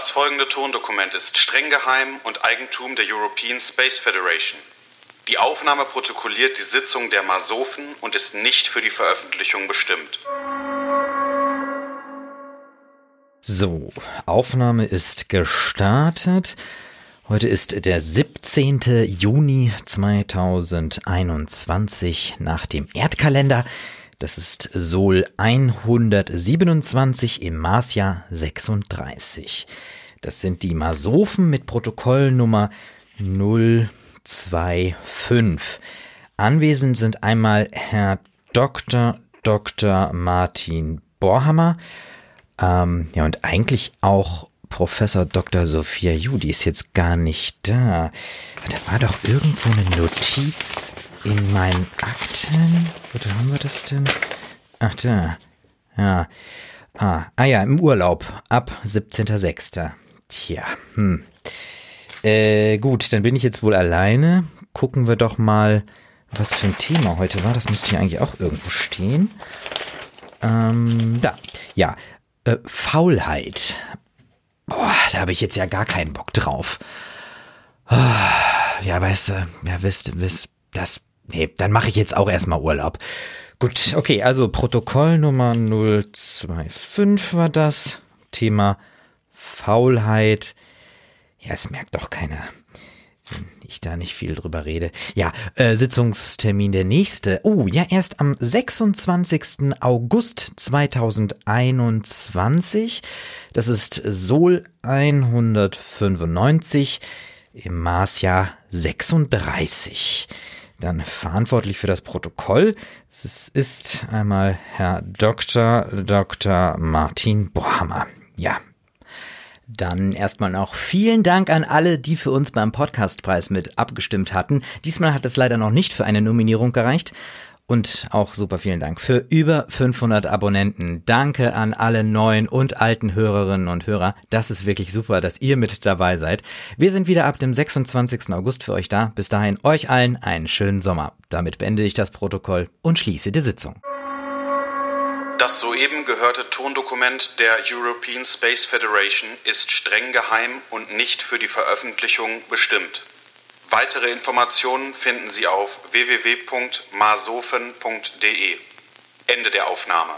Das folgende Tondokument ist streng geheim und Eigentum der European Space Federation. Die Aufnahme protokolliert die Sitzung der Masofen und ist nicht für die Veröffentlichung bestimmt. So, Aufnahme ist gestartet. Heute ist der 17. Juni 2021 nach dem Erdkalender. Das ist Sol 127 im Marsjahr 36. Das sind die Masophen mit Protokollnummer 025. Anwesend sind einmal Herr Dr. Dr. Martin Borhammer, ähm, ja, und eigentlich auch Professor Dr. Sophia Ju, die ist jetzt gar nicht da. Da war doch irgendwo eine Notiz in meinen Akten. Wo haben wir das denn? Ach da. Ja. Ah, ah ja, im Urlaub. Ab 17.06. Tja, hm. Äh, gut, dann bin ich jetzt wohl alleine. Gucken wir doch mal, was für ein Thema heute war. Das müsste hier eigentlich auch irgendwo stehen. Ähm, da. Ja, äh, Faulheit. Boah, da habe ich jetzt ja gar keinen Bock drauf. Ah, ja, weißt du, ja, wisst, wisst, das Nee, dann mache ich jetzt auch erstmal Urlaub. Gut, okay, also Protokoll Nummer 025 war das. Thema Faulheit. Ja, es merkt doch keiner, wenn ich da nicht viel drüber rede. Ja, äh, Sitzungstermin der nächste. Oh, ja, erst am 26. August 2021. Das ist Sol 195 im Marsjahr 36. Dann verantwortlich für das Protokoll. Es ist einmal Herr Dr. Dr. Martin Bohammer. Ja. Dann erstmal noch vielen Dank an alle, die für uns beim Podcastpreis mit abgestimmt hatten. Diesmal hat es leider noch nicht für eine Nominierung gereicht. Und auch super vielen Dank für über 500 Abonnenten. Danke an alle neuen und alten Hörerinnen und Hörer. Das ist wirklich super, dass ihr mit dabei seid. Wir sind wieder ab dem 26. August für euch da. Bis dahin euch allen einen schönen Sommer. Damit beende ich das Protokoll und schließe die Sitzung. Das soeben gehörte Tondokument der European Space Federation ist streng geheim und nicht für die Veröffentlichung bestimmt. Weitere Informationen finden Sie auf www.masofen.de. Ende der Aufnahme.